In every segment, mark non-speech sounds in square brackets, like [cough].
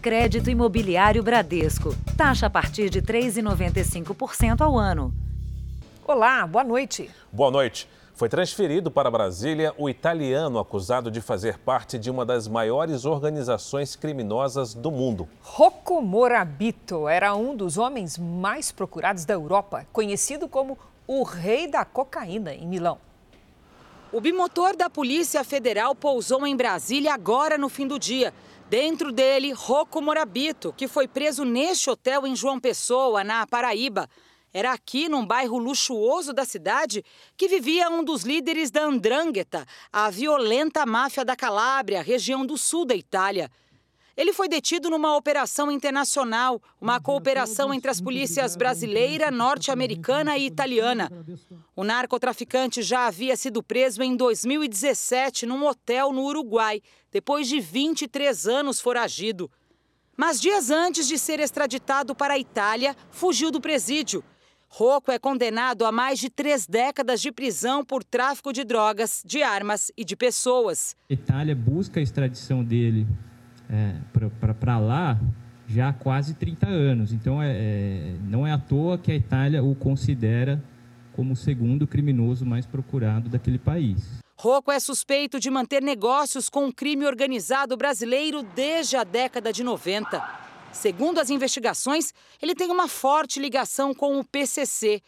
Crédito Imobiliário Bradesco. Taxa a partir de 3,95% ao ano. Olá, boa noite. Boa noite. Foi transferido para Brasília o italiano acusado de fazer parte de uma das maiores organizações criminosas do mundo. Rocco Morabito era um dos homens mais procurados da Europa, conhecido como o rei da cocaína em Milão. O bimotor da Polícia Federal pousou em Brasília agora no fim do dia. Dentro dele, Rocco Morabito, que foi preso neste hotel em João Pessoa, na Paraíba. Era aqui, num bairro luxuoso da cidade, que vivia um dos líderes da Andrangheta, a violenta máfia da Calábria, região do sul da Itália. Ele foi detido numa operação internacional, uma cooperação entre as polícias brasileira, norte-americana e italiana. O narcotraficante já havia sido preso em 2017 num hotel no Uruguai, depois de 23 anos foragido. Mas dias antes de ser extraditado para a Itália, fugiu do presídio. Rocco é condenado a mais de três décadas de prisão por tráfico de drogas, de armas e de pessoas. A Itália busca a extradição dele é, para lá já há quase 30 anos. Então, é, é, não é à toa que a Itália o considera como o segundo criminoso mais procurado daquele país. Rocco é suspeito de manter negócios com o crime organizado brasileiro desde a década de 90. Segundo as investigações, ele tem uma forte ligação com o PCC.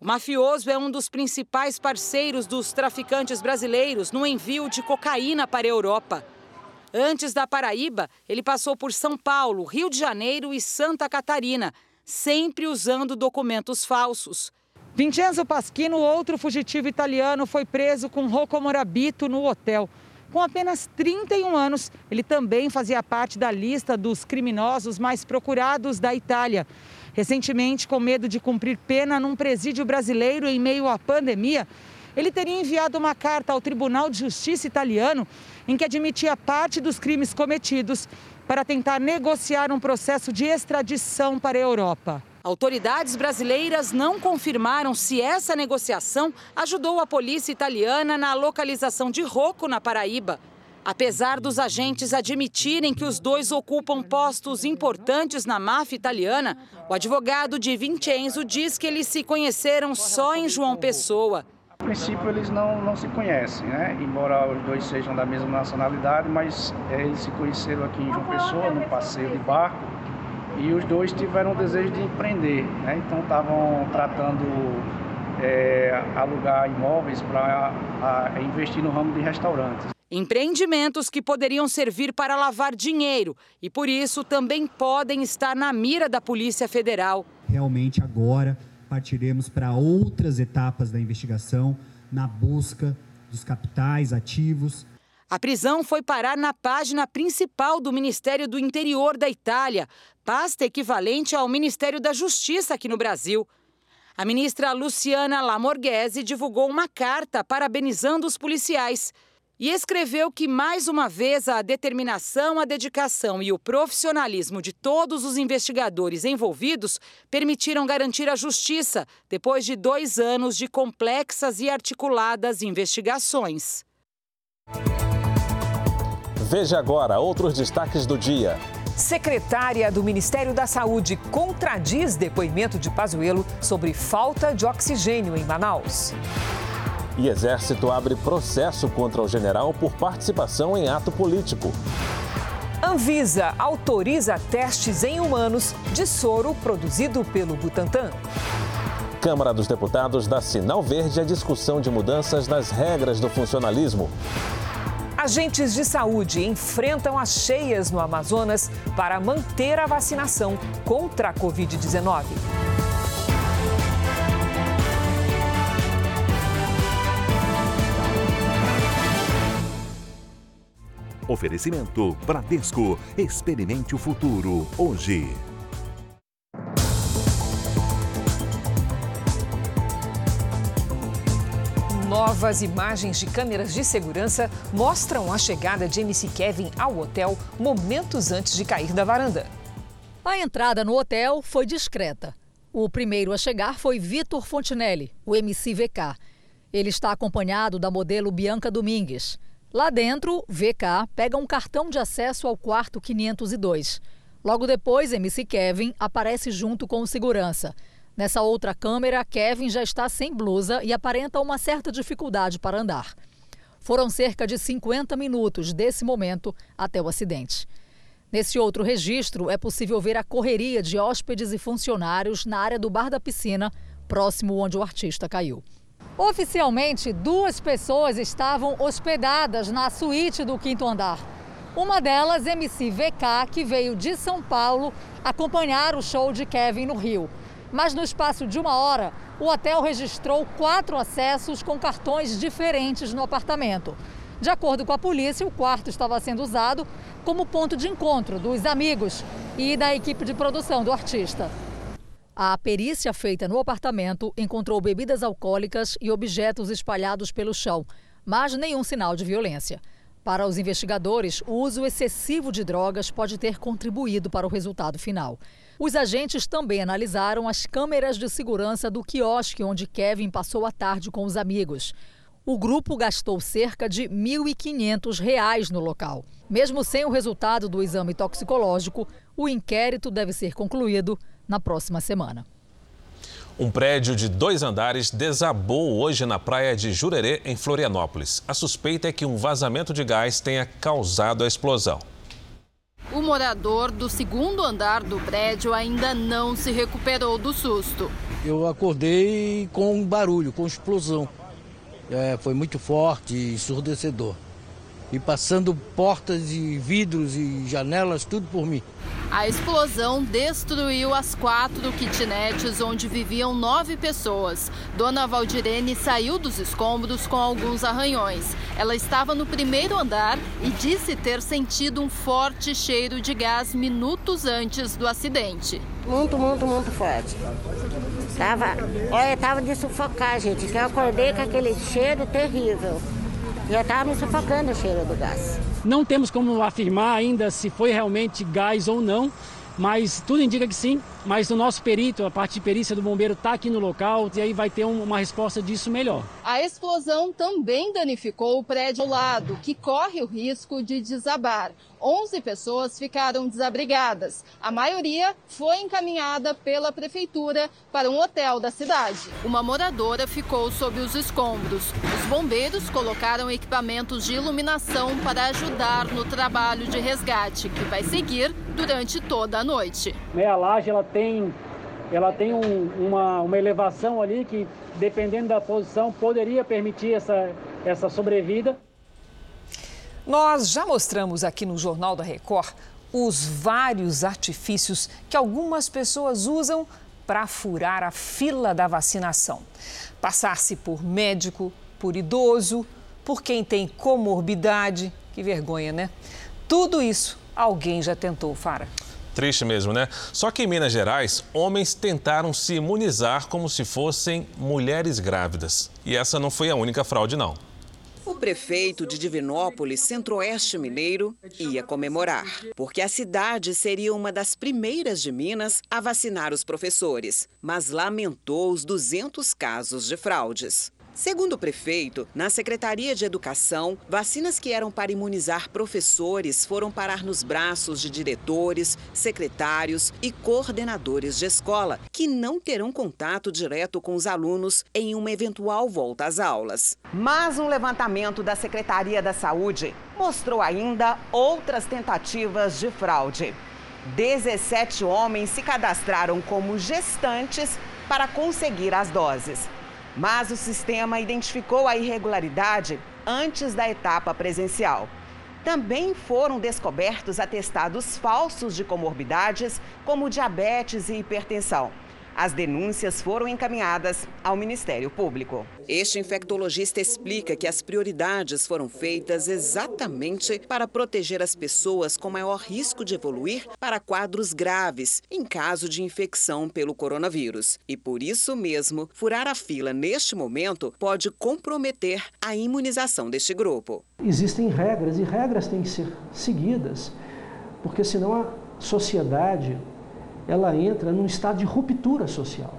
O mafioso é um dos principais parceiros dos traficantes brasileiros no envio de cocaína para a Europa. Antes da Paraíba, ele passou por São Paulo, Rio de Janeiro e Santa Catarina, sempre usando documentos falsos. Vincenzo Paschino, outro fugitivo italiano, foi preso com Rocco Morabito no hotel. Com apenas 31 anos, ele também fazia parte da lista dos criminosos mais procurados da Itália. Recentemente, com medo de cumprir pena num presídio brasileiro em meio à pandemia, ele teria enviado uma carta ao Tribunal de Justiça italiano em que admitia parte dos crimes cometidos para tentar negociar um processo de extradição para a Europa. Autoridades brasileiras não confirmaram se essa negociação ajudou a polícia italiana na localização de Rocco, na Paraíba. Apesar dos agentes admitirem que os dois ocupam postos importantes na máfia italiana, o advogado de Vincenzo diz que eles se conheceram só em João Pessoa. A princípio eles não, não se conhecem, né? embora os dois sejam da mesma nacionalidade, mas é, eles se conheceram aqui em João Pessoa, num passeio de barco e os dois tiveram o desejo de empreender, né? então estavam tratando é, alugar imóveis para investir no ramo de restaurantes. Empreendimentos que poderiam servir para lavar dinheiro e, por isso, também podem estar na mira da Polícia Federal. Realmente, agora partiremos para outras etapas da investigação na busca dos capitais ativos a prisão foi parar na página principal do Ministério do Interior da Itália, pasta equivalente ao Ministério da Justiça aqui no Brasil. A ministra Luciana Lamorghese divulgou uma carta parabenizando os policiais e escreveu que, mais uma vez, a determinação, a dedicação e o profissionalismo de todos os investigadores envolvidos permitiram garantir a justiça depois de dois anos de complexas e articuladas investigações. Veja agora outros destaques do dia. Secretária do Ministério da Saúde contradiz depoimento de Pazuello sobre falta de oxigênio em Manaus. E Exército abre processo contra o general por participação em ato político. Anvisa autoriza testes em humanos de soro produzido pelo Butantan. Câmara dos Deputados dá sinal verde à discussão de mudanças nas regras do funcionalismo. Agentes de saúde enfrentam as cheias no Amazonas para manter a vacinação contra a Covid-19. Oferecimento Bradesco. Experimente o futuro hoje. Novas imagens de câmeras de segurança mostram a chegada de MC Kevin ao hotel momentos antes de cair da varanda. A entrada no hotel foi discreta. O primeiro a chegar foi Vitor Fontinelli, o MC VK. Ele está acompanhado da modelo Bianca Domingues. Lá dentro, VK pega um cartão de acesso ao quarto 502. Logo depois, MC Kevin aparece junto com o segurança. Nessa outra câmera, Kevin já está sem blusa e aparenta uma certa dificuldade para andar. Foram cerca de 50 minutos desse momento até o acidente. Nesse outro registro, é possível ver a correria de hóspedes e funcionários na área do bar da piscina, próximo onde o artista caiu. Oficialmente, duas pessoas estavam hospedadas na suíte do quinto andar. Uma delas, MC VK, que veio de São Paulo acompanhar o show de Kevin no Rio. Mas no espaço de uma hora, o hotel registrou quatro acessos com cartões diferentes no apartamento. De acordo com a polícia, o quarto estava sendo usado como ponto de encontro dos amigos e da equipe de produção do artista. A perícia feita no apartamento encontrou bebidas alcoólicas e objetos espalhados pelo chão, mas nenhum sinal de violência. Para os investigadores, o uso excessivo de drogas pode ter contribuído para o resultado final. Os agentes também analisaram as câmeras de segurança do quiosque onde Kevin passou a tarde com os amigos. O grupo gastou cerca de R$ 1.500 no local. Mesmo sem o resultado do exame toxicológico, o inquérito deve ser concluído na próxima semana. Um prédio de dois andares desabou hoje na praia de Jurerê, em Florianópolis. A suspeita é que um vazamento de gás tenha causado a explosão. O morador do segundo andar do prédio ainda não se recuperou do susto. Eu acordei com um barulho, com explosão. É, foi muito forte e ensurdecedor e passando portas e vidros e janelas, tudo por mim. A explosão destruiu as quatro kitnets onde viviam nove pessoas. Dona Valdirene saiu dos escombros com alguns arranhões. Ela estava no primeiro andar e disse ter sentido um forte cheiro de gás minutos antes do acidente. Muito, muito, muito forte. Tava, olha, tava de sufocar, gente. Eu acordei com aquele cheiro terrível. Já estava me sufocando o cheiro do gás. Não temos como afirmar ainda se foi realmente gás ou não, mas tudo indica que sim. Mas o nosso perito, a parte de perícia do bombeiro, está aqui no local e aí vai ter uma resposta disso melhor. A explosão também danificou o prédio ao lado, que corre o risco de desabar. 11 pessoas ficaram desabrigadas. A maioria foi encaminhada pela prefeitura para um hotel da cidade. Uma moradora ficou sob os escombros. Os bombeiros colocaram equipamentos de iluminação para ajudar no trabalho de resgate, que vai seguir durante toda a noite. Meia laje ela tem ela tem um, uma, uma elevação ali que, dependendo da posição, poderia permitir essa, essa sobrevida. Nós já mostramos aqui no Jornal da Record os vários artifícios que algumas pessoas usam para furar a fila da vacinação. Passar-se por médico, por idoso, por quem tem comorbidade. Que vergonha, né? Tudo isso alguém já tentou, Fara. Triste mesmo, né? Só que em Minas Gerais, homens tentaram se imunizar como se fossem mulheres grávidas. E essa não foi a única fraude, não. O prefeito de Divinópolis, centro-oeste mineiro, ia comemorar, porque a cidade seria uma das primeiras de Minas a vacinar os professores, mas lamentou os 200 casos de fraudes. Segundo o prefeito, na Secretaria de Educação, vacinas que eram para imunizar professores foram parar nos braços de diretores, secretários e coordenadores de escola, que não terão contato direto com os alunos em uma eventual volta às aulas. Mas um levantamento da Secretaria da Saúde mostrou ainda outras tentativas de fraude. 17 homens se cadastraram como gestantes para conseguir as doses. Mas o sistema identificou a irregularidade antes da etapa presencial. Também foram descobertos atestados falsos de comorbidades, como diabetes e hipertensão. As denúncias foram encaminhadas ao Ministério Público. Este infectologista explica que as prioridades foram feitas exatamente para proteger as pessoas com maior risco de evoluir para quadros graves em caso de infecção pelo coronavírus. E por isso mesmo, furar a fila neste momento pode comprometer a imunização deste grupo. Existem regras e regras têm que ser seguidas, porque senão a sociedade ela entra num estado de ruptura social.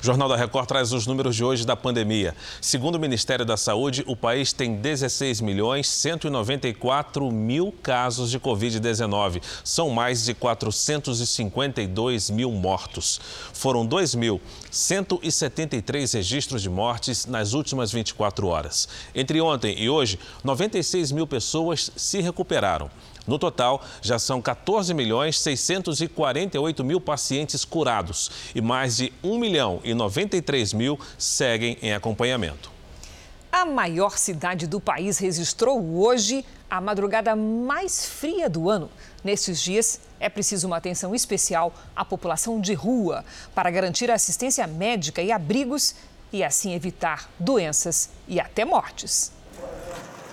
O Jornal da Record traz os números de hoje da pandemia. Segundo o Ministério da Saúde, o país tem 16 milhões 194 mil casos de Covid-19. São mais de 452 mil mortos. Foram 2.173 registros de mortes nas últimas 24 horas. Entre ontem e hoje, 96 mil pessoas se recuperaram. No total, já são 14 milhões 648 mil pacientes curados e mais de 1 milhão e 93 mil seguem em acompanhamento. A maior cidade do país registrou hoje a madrugada mais fria do ano. Nesses dias, é preciso uma atenção especial à população de rua para garantir assistência médica e abrigos e assim evitar doenças e até mortes.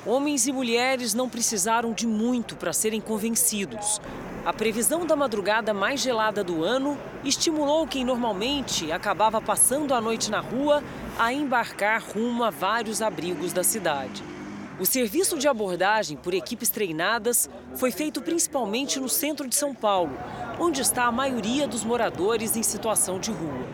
Homens e mulheres não precisaram de muito para serem convencidos. A previsão da madrugada mais gelada do ano estimulou quem normalmente acabava passando a noite na rua a embarcar rumo a vários abrigos da cidade. O serviço de abordagem por equipes treinadas foi feito principalmente no centro de São Paulo, onde está a maioria dos moradores em situação de rua.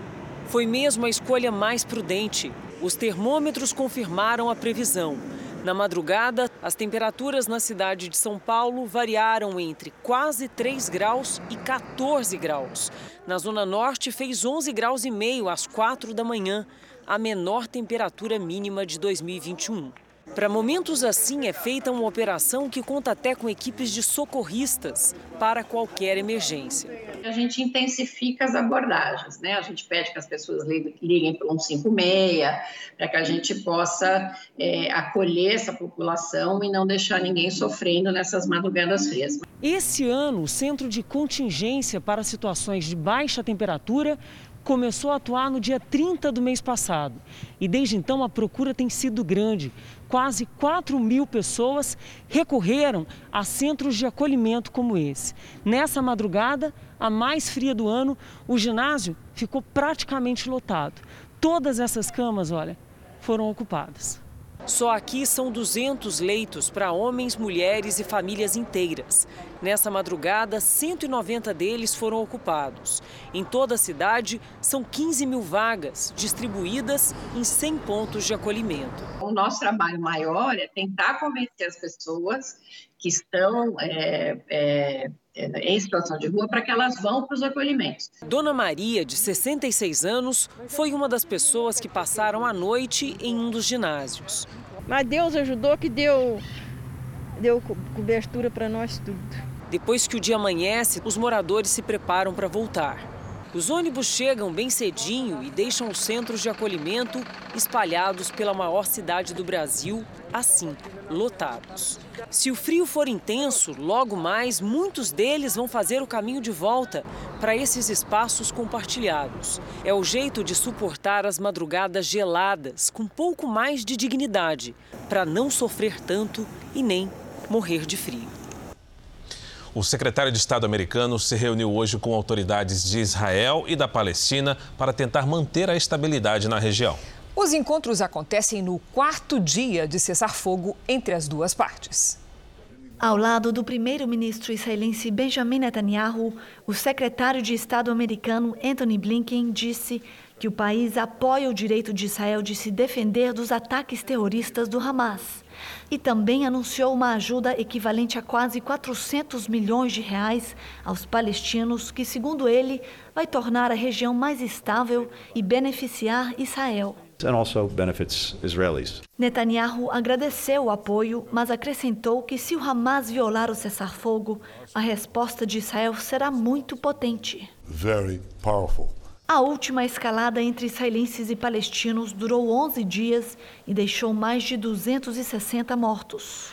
Foi mesmo a escolha mais prudente. Os termômetros confirmaram a previsão. Na madrugada, as temperaturas na cidade de São Paulo variaram entre quase 3 graus e 14 graus. Na Zona Norte, fez 11 graus e meio às 4 da manhã, a menor temperatura mínima de 2021. Para momentos assim, é feita uma operação que conta até com equipes de socorristas para qualquer emergência. A gente intensifica as abordagens, né? A gente pede que as pessoas liguem para o 156, para que a gente possa é, acolher essa população e não deixar ninguém sofrendo nessas madrugadas frias. Esse ano, o Centro de Contingência para Situações de Baixa Temperatura começou a atuar no dia 30 do mês passado. E desde então a procura tem sido grande. Quase 4 mil pessoas recorreram a centros de acolhimento como esse. Nessa madrugada, a mais fria do ano, o ginásio ficou praticamente lotado. Todas essas camas, olha, foram ocupadas. Só aqui são 200 leitos para homens, mulheres e famílias inteiras. Nessa madrugada, 190 deles foram ocupados. Em toda a cidade, são 15 mil vagas, distribuídas em 100 pontos de acolhimento. O nosso trabalho maior é tentar convencer as pessoas que estão é, é, em situação de rua para que elas vão para os acolhimentos. Dona Maria, de 66 anos, foi uma das pessoas que passaram a noite em um dos ginásios. Mas Deus ajudou que deu, deu cobertura para nós tudo. Depois que o dia amanhece, os moradores se preparam para voltar. Os ônibus chegam bem cedinho e deixam os centros de acolhimento espalhados pela maior cidade do Brasil, assim, lotados. Se o frio for intenso, logo mais muitos deles vão fazer o caminho de volta para esses espaços compartilhados. É o jeito de suportar as madrugadas geladas com pouco mais de dignidade, para não sofrer tanto e nem morrer de frio. O secretário de Estado americano se reuniu hoje com autoridades de Israel e da Palestina para tentar manter a estabilidade na região. Os encontros acontecem no quarto dia de cessar-fogo entre as duas partes. Ao lado do primeiro-ministro israelense Benjamin Netanyahu, o secretário de Estado americano Anthony Blinken disse que o país apoia o direito de Israel de se defender dos ataques terroristas do Hamas e também anunciou uma ajuda equivalente a quase 400 milhões de reais aos palestinos, que, segundo ele, vai tornar a região mais estável e beneficiar Israel. And also benefits Israelis. Netanyahu agradeceu o apoio, mas acrescentou que se o Hamas violar o cessar-fogo, a resposta de Israel será muito potente. Very powerful. A última escalada entre israelenses e palestinos durou 11 dias e deixou mais de 260 mortos.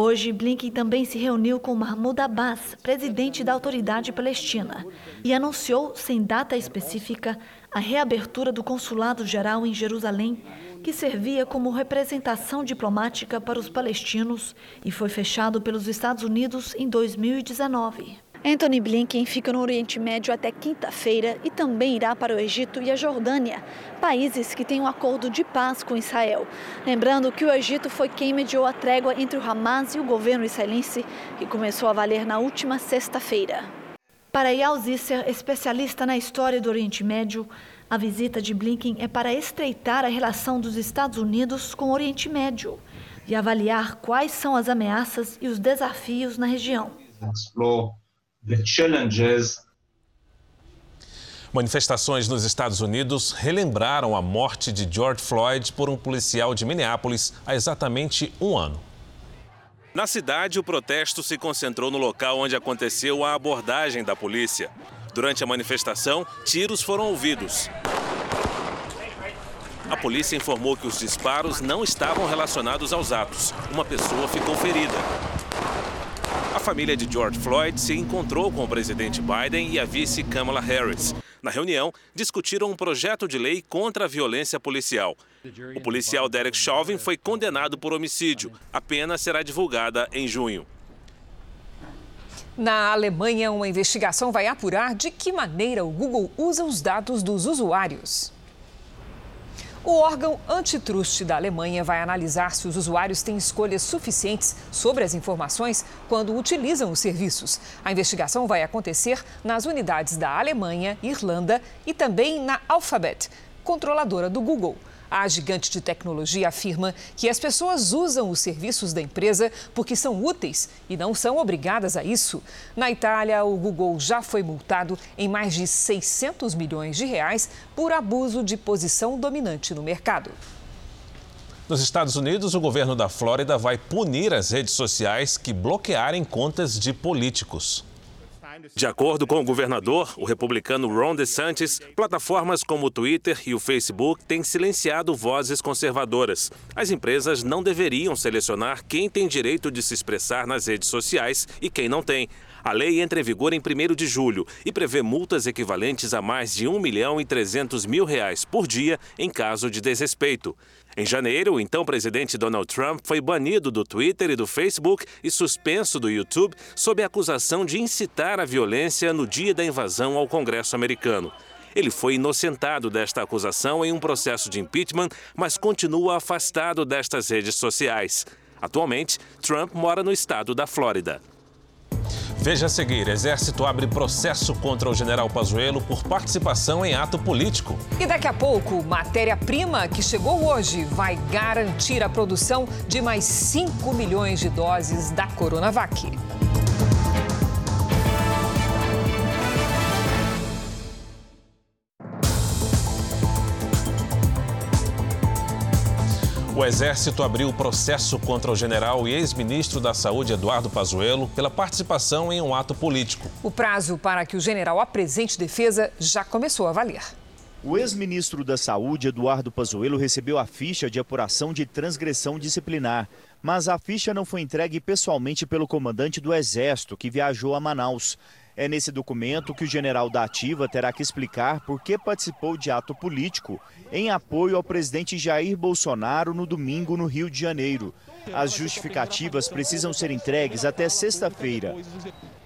Hoje, Blinken também se reuniu com Mahmoud Abbas, presidente da Autoridade Palestina, e anunciou, sem data específica, a reabertura do Consulado Geral em Jerusalém, que servia como representação diplomática para os palestinos e foi fechado pelos Estados Unidos em 2019. Anthony Blinken fica no Oriente Médio até quinta-feira e também irá para o Egito e a Jordânia, países que têm um acordo de paz com Israel. Lembrando que o Egito foi quem mediou a trégua entre o Hamas e o governo israelense, que começou a valer na última sexta-feira. Para Eyal Zisser, especialista na história do Oriente Médio, a visita de Blinken é para estreitar a relação dos Estados Unidos com o Oriente Médio e avaliar quais são as ameaças e os desafios na região. Manifestações nos Estados Unidos relembraram a morte de George Floyd por um policial de Minneapolis há exatamente um ano. Na cidade, o protesto se concentrou no local onde aconteceu a abordagem da polícia. Durante a manifestação, tiros foram ouvidos. A polícia informou que os disparos não estavam relacionados aos atos. Uma pessoa ficou ferida. A família de George Floyd se encontrou com o presidente Biden e a vice Kamala Harris. Na reunião, discutiram um projeto de lei contra a violência policial. O policial Derek Chauvin foi condenado por homicídio. A pena será divulgada em junho. Na Alemanha, uma investigação vai apurar de que maneira o Google usa os dados dos usuários. O órgão antitruste da Alemanha vai analisar se os usuários têm escolhas suficientes sobre as informações quando utilizam os serviços. A investigação vai acontecer nas unidades da Alemanha, Irlanda e também na Alphabet, controladora do Google. A gigante de tecnologia afirma que as pessoas usam os serviços da empresa porque são úteis e não são obrigadas a isso. Na Itália, o Google já foi multado em mais de 600 milhões de reais por abuso de posição dominante no mercado. Nos Estados Unidos, o governo da Flórida vai punir as redes sociais que bloquearem contas de políticos. De acordo com o governador, o republicano Ron DeSantis, plataformas como o Twitter e o Facebook têm silenciado vozes conservadoras. As empresas não deveriam selecionar quem tem direito de se expressar nas redes sociais e quem não tem. A lei entra em vigor em 1 de julho e prevê multas equivalentes a mais de 1 milhão e 300 mil reais por dia em caso de desrespeito. Em janeiro, o então presidente Donald Trump foi banido do Twitter e do Facebook e suspenso do YouTube sob a acusação de incitar a violência no dia da invasão ao Congresso americano. Ele foi inocentado desta acusação em um processo de impeachment, mas continua afastado destas redes sociais. Atualmente, Trump mora no estado da Flórida. Veja a seguir: Exército abre processo contra o general Pazuello por participação em ato político. E daqui a pouco, matéria-prima que chegou hoje vai garantir a produção de mais 5 milhões de doses da Coronavac. O Exército abriu processo contra o general e ex-ministro da Saúde Eduardo Pazuello pela participação em um ato político. O prazo para que o general apresente defesa já começou a valer. O ex-ministro da Saúde, Eduardo Pazuello, recebeu a ficha de apuração de transgressão disciplinar, mas a ficha não foi entregue pessoalmente pelo comandante do Exército, que viajou a Manaus. É nesse documento que o general da Ativa terá que explicar por que participou de ato político em apoio ao presidente Jair Bolsonaro no domingo no Rio de Janeiro. As justificativas precisam ser entregues até sexta-feira.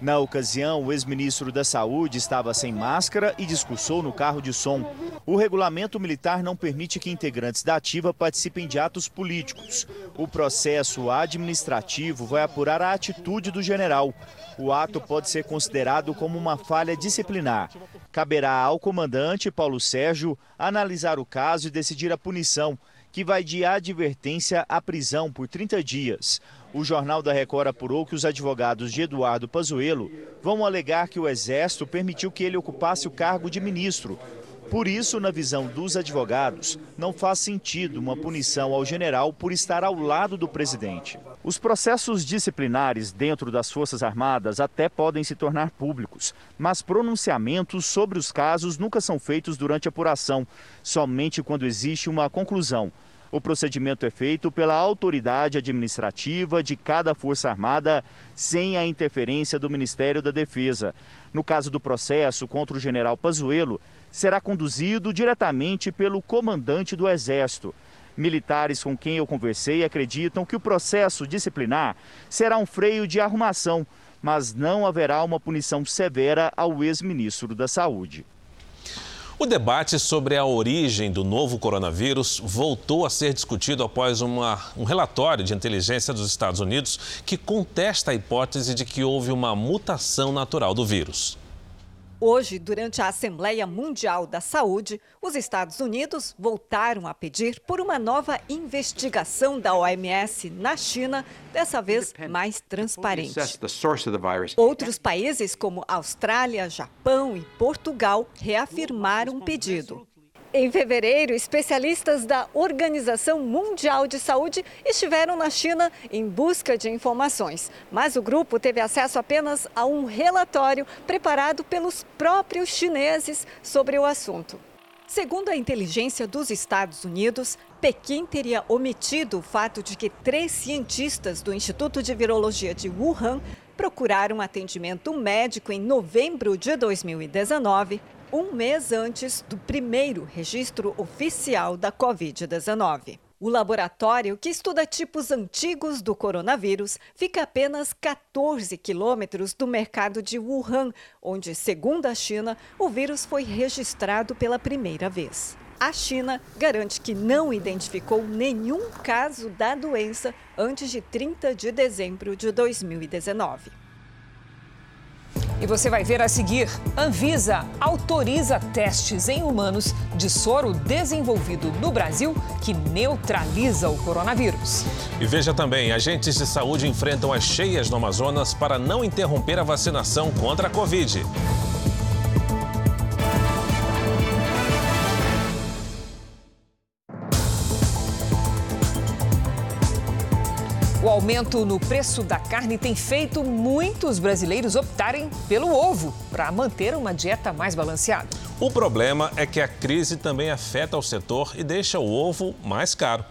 Na ocasião, o ex-ministro da Saúde estava sem máscara e discursou no carro de som. O regulamento militar não permite que integrantes da ativa participem de atos políticos. O processo administrativo vai apurar a atitude do general. O ato pode ser considerado como uma falha disciplinar. Caberá ao comandante Paulo Sérgio analisar o caso e decidir a punição, que vai de advertência à prisão por 30 dias. O Jornal da Record apurou que os advogados de Eduardo Pazuello vão alegar que o Exército permitiu que ele ocupasse o cargo de ministro. Por isso, na visão dos advogados, não faz sentido uma punição ao general por estar ao lado do presidente. Os processos disciplinares dentro das Forças Armadas até podem se tornar públicos, mas pronunciamentos sobre os casos nunca são feitos durante a apuração, somente quando existe uma conclusão. O procedimento é feito pela autoridade administrativa de cada Força Armada, sem a interferência do Ministério da Defesa. No caso do processo contra o general Pazuello, será conduzido diretamente pelo comandante do Exército. Militares com quem eu conversei acreditam que o processo disciplinar será um freio de arrumação, mas não haverá uma punição severa ao ex-ministro da Saúde. O debate sobre a origem do novo coronavírus voltou a ser discutido após uma, um relatório de inteligência dos Estados Unidos que contesta a hipótese de que houve uma mutação natural do vírus. Hoje, durante a Assembleia Mundial da Saúde, os Estados Unidos voltaram a pedir por uma nova investigação da OMS na China, dessa vez mais transparente. Outros países, como Austrália, Japão e Portugal, reafirmaram o pedido. Em fevereiro, especialistas da Organização Mundial de Saúde estiveram na China em busca de informações, mas o grupo teve acesso apenas a um relatório preparado pelos próprios chineses sobre o assunto. Segundo a inteligência dos Estados Unidos, Pequim teria omitido o fato de que três cientistas do Instituto de Virologia de Wuhan procuraram atendimento médico em novembro de 2019 um mês antes do primeiro registro oficial da Covid-19. O laboratório, que estuda tipos antigos do coronavírus, fica a apenas 14 quilômetros do mercado de Wuhan, onde, segundo a China, o vírus foi registrado pela primeira vez. A China garante que não identificou nenhum caso da doença antes de 30 de dezembro de 2019. E você vai ver a seguir: Anvisa autoriza testes em humanos de soro desenvolvido no Brasil que neutraliza o coronavírus. E veja também: agentes de saúde enfrentam as cheias no Amazonas para não interromper a vacinação contra a Covid. Aumento no preço da carne tem feito muitos brasileiros optarem pelo ovo para manter uma dieta mais balanceada. O problema é que a crise também afeta o setor e deixa o ovo mais caro.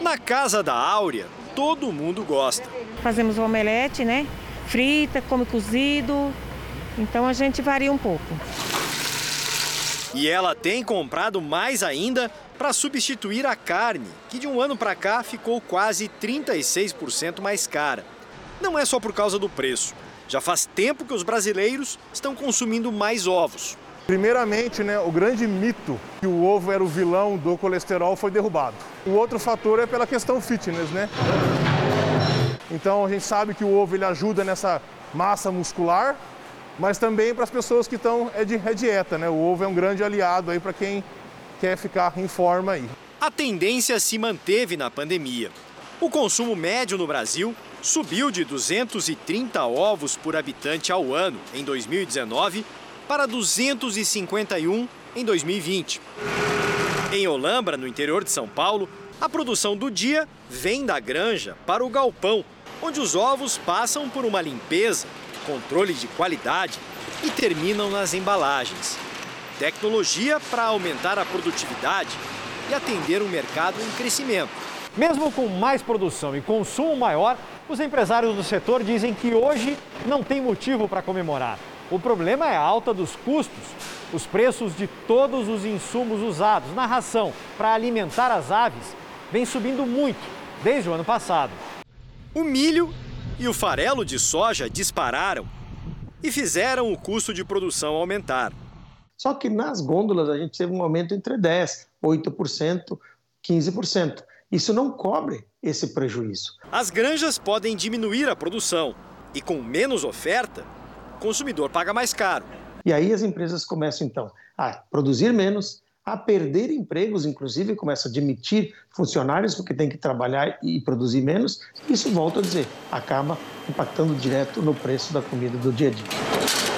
Na casa da Áurea, todo mundo gosta. Fazemos omelete, né? Frita, come cozido. Então a gente varia um pouco. E ela tem comprado mais ainda para substituir a carne, que de um ano para cá ficou quase 36% mais cara. Não é só por causa do preço. Já faz tempo que os brasileiros estão consumindo mais ovos. Primeiramente, né, o grande mito que o ovo era o vilão do colesterol foi derrubado. O outro fator é pela questão fitness, né? Então a gente sabe que o ovo ele ajuda nessa massa muscular, mas também para as pessoas que estão é de é dieta, né? O ovo é um grande aliado aí para quem quer ficar em forma aí. A tendência se manteve na pandemia. O consumo médio no Brasil subiu de 230 ovos por habitante ao ano em 2019 para 251 em 2020. Em Olambra, no interior de São Paulo, a produção do dia vem da granja para o galpão, onde os ovos passam por uma limpeza, controle de qualidade e terminam nas embalagens. Tecnologia para aumentar a produtividade e atender um mercado em crescimento. Mesmo com mais produção e consumo maior, os empresários do setor dizem que hoje não tem motivo para comemorar. O problema é a alta dos custos. Os preços de todos os insumos usados na ração para alimentar as aves vem subindo muito desde o ano passado. O milho e o farelo de soja dispararam e fizeram o custo de produção aumentar. Só que nas gôndolas a gente teve um aumento entre 10%, 8%, 15%. Isso não cobre esse prejuízo. As granjas podem diminuir a produção e, com menos oferta, o consumidor paga mais caro. E aí as empresas começam, então, a produzir menos, a perder empregos, inclusive começa a demitir funcionários porque tem que trabalhar e produzir menos. Isso, volto a dizer, acaba impactando direto no preço da comida do dia a dia.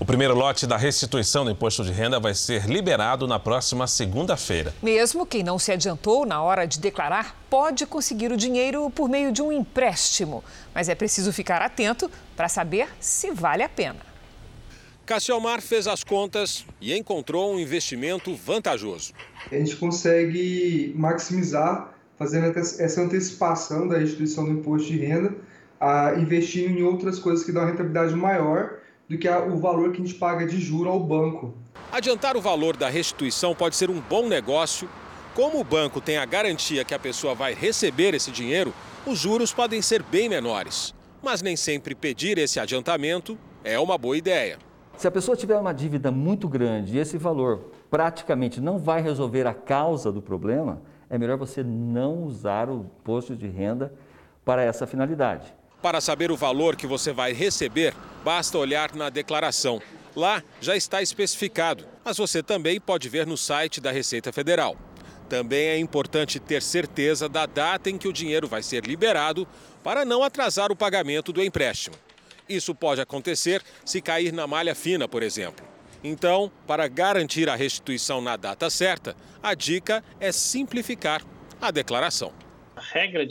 O primeiro lote da restituição do imposto de renda vai ser liberado na próxima segunda-feira. Mesmo quem não se adiantou na hora de declarar pode conseguir o dinheiro por meio de um empréstimo. Mas é preciso ficar atento para saber se vale a pena. Cassiomar fez as contas e encontrou um investimento vantajoso. A gente consegue maximizar fazendo essa antecipação da restituição do imposto de renda, investindo em outras coisas que dão uma rentabilidade maior do que o valor que a gente paga de juro ao banco. Adiantar o valor da restituição pode ser um bom negócio. Como o banco tem a garantia que a pessoa vai receber esse dinheiro, os juros podem ser bem menores. Mas nem sempre pedir esse adiantamento é uma boa ideia. Se a pessoa tiver uma dívida muito grande e esse valor praticamente não vai resolver a causa do problema, é melhor você não usar o imposto de renda para essa finalidade. Para saber o valor que você vai receber, basta olhar na declaração. Lá já está especificado, mas você também pode ver no site da Receita Federal. Também é importante ter certeza da data em que o dinheiro vai ser liberado para não atrasar o pagamento do empréstimo. Isso pode acontecer se cair na malha fina, por exemplo. Então, para garantir a restituição na data certa, a dica é simplificar a declaração. A regra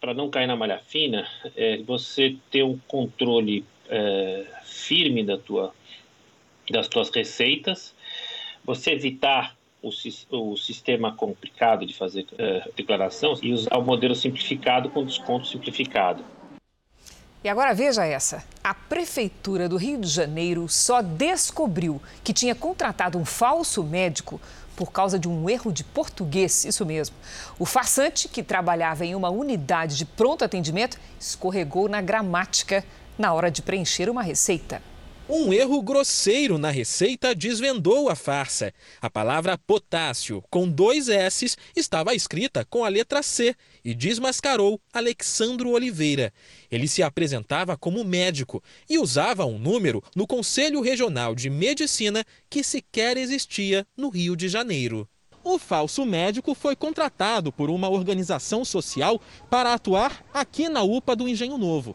para não cair na malha fina é você ter um controle é, firme da tua, das tuas receitas, você evitar o, o sistema complicado de fazer uh, declaração e usar o modelo simplificado com desconto simplificado. E agora veja essa. A Prefeitura do Rio de Janeiro só descobriu que tinha contratado um falso médico por causa de um erro de português, isso mesmo. O farsante, que trabalhava em uma unidade de pronto atendimento, escorregou na gramática na hora de preencher uma receita. Um erro grosseiro na receita desvendou a farsa. A palavra potássio, com dois S's, estava escrita com a letra C e desmascarou Alexandro Oliveira. Ele se apresentava como médico e usava um número no Conselho Regional de Medicina que sequer existia no Rio de Janeiro. O falso médico foi contratado por uma organização social para atuar aqui na UPA do Engenho Novo.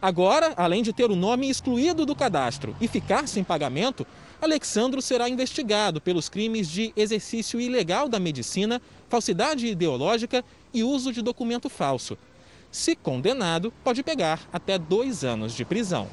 Agora, além de ter o nome excluído do cadastro e ficar sem pagamento, Alexandro será investigado pelos crimes de exercício ilegal da medicina, falsidade ideológica e uso de documento falso. Se condenado, pode pegar até dois anos de prisão.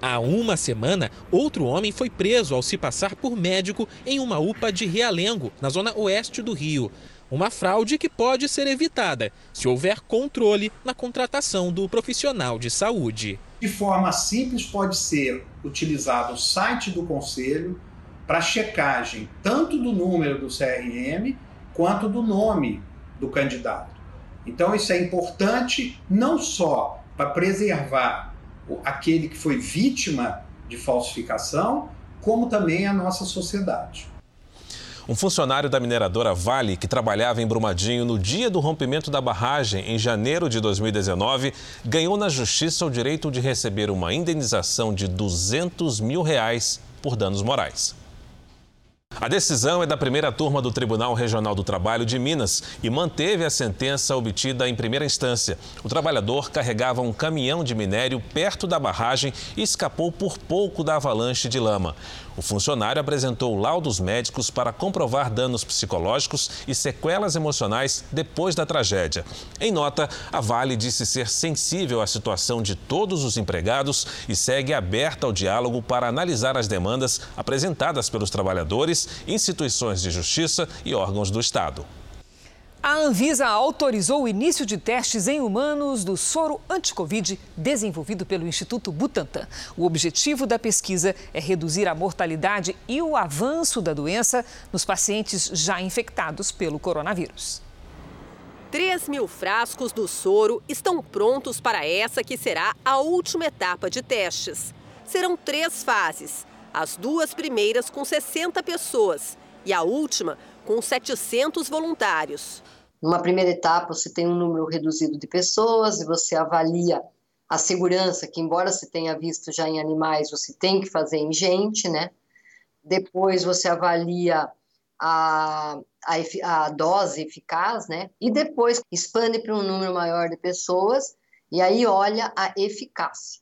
Há uma semana, outro homem foi preso ao se passar por médico em uma UPA de Realengo, na zona oeste do Rio. Uma fraude que pode ser evitada se houver controle na contratação do profissional de saúde. De forma simples, pode ser utilizado o site do Conselho para checagem tanto do número do CRM quanto do nome do candidato. Então, isso é importante não só para preservar aquele que foi vítima de falsificação, como também a nossa sociedade. Um funcionário da mineradora Vale, que trabalhava em Brumadinho no dia do rompimento da barragem, em janeiro de 2019, ganhou na justiça o direito de receber uma indenização de 200 mil reais por danos morais. A decisão é da primeira turma do Tribunal Regional do Trabalho de Minas e manteve a sentença obtida em primeira instância. O trabalhador carregava um caminhão de minério perto da barragem e escapou por pouco da avalanche de lama. O funcionário apresentou laudos médicos para comprovar danos psicológicos e sequelas emocionais depois da tragédia. Em nota, a Vale disse ser sensível à situação de todos os empregados e segue aberta ao diálogo para analisar as demandas apresentadas pelos trabalhadores, instituições de justiça e órgãos do Estado. A Anvisa autorizou o início de testes em humanos do soro anti-Covid desenvolvido pelo Instituto Butantan. O objetivo da pesquisa é reduzir a mortalidade e o avanço da doença nos pacientes já infectados pelo coronavírus. 3 mil frascos do soro estão prontos para essa que será a última etapa de testes. Serão três fases: as duas primeiras com 60 pessoas e a última com 700 voluntários. Numa primeira etapa, você tem um número reduzido de pessoas e você avalia a segurança, que embora se tenha visto já em animais, você tem que fazer em gente, né? Depois você avalia a, a, a dose eficaz, né? E depois expande para um número maior de pessoas e aí olha a eficácia.